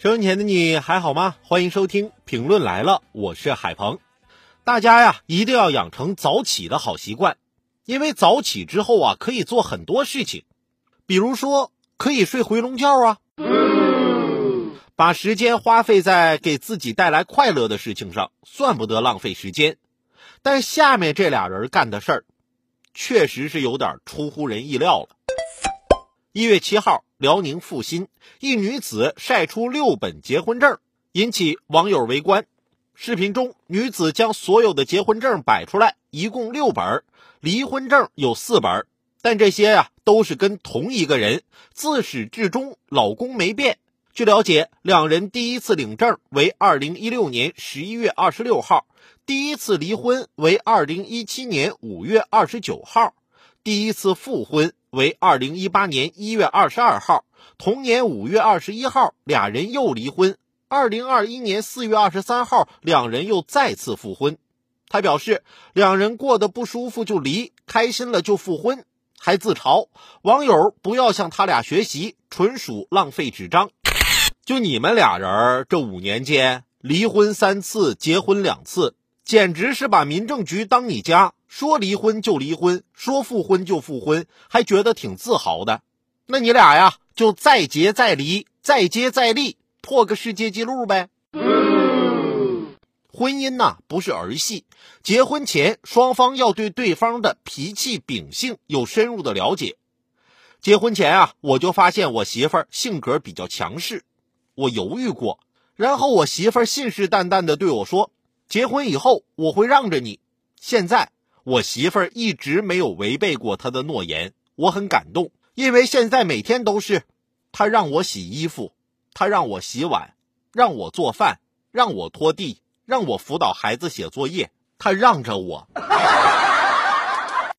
收音前的你还好吗？欢迎收听评论来了，我是海鹏。大家呀，一定要养成早起的好习惯，因为早起之后啊，可以做很多事情，比如说可以睡回笼觉啊，把时间花费在给自己带来快乐的事情上，算不得浪费时间。但下面这俩人干的事儿，确实是有点出乎人意料了。一月七号。辽宁阜新一女子晒出六本结婚证，引起网友围观。视频中，女子将所有的结婚证摆出来，一共六本，离婚证有四本，但这些呀都是跟同一个人，自始至终老公没变。据了解，两人第一次领证为二零一六年十一月二十六号，第一次离婚为二零一七年五月二十九号，第一次复婚。为二零一八年一月二十二号，同年五月二十一号，俩人又离婚。二零二一年四月二十三号，两人又再次复婚。他表示，两人过得不舒服就离，开心了就复婚，还自嘲网友不要向他俩学习，纯属浪费纸张。就你们俩人这五年间离婚三次，结婚两次，简直是把民政局当你家。说离婚就离婚，说复婚就复婚，还觉得挺自豪的。那你俩呀，就再结再离，再接再厉，破个世界纪录呗。婚姻呐，不是儿戏。结婚前，双方要对对方的脾气秉性有深入的了解。结婚前啊，我就发现我媳妇儿性格比较强势，我犹豫过，然后我媳妇儿信誓旦旦的对我说：“结婚以后我会让着你。”现在。我媳妇儿一直没有违背过她的诺言，我很感动，因为现在每天都是，她让我洗衣服，她让我洗碗，让我做饭，让我拖地，让我辅导孩子写作业，她让着我。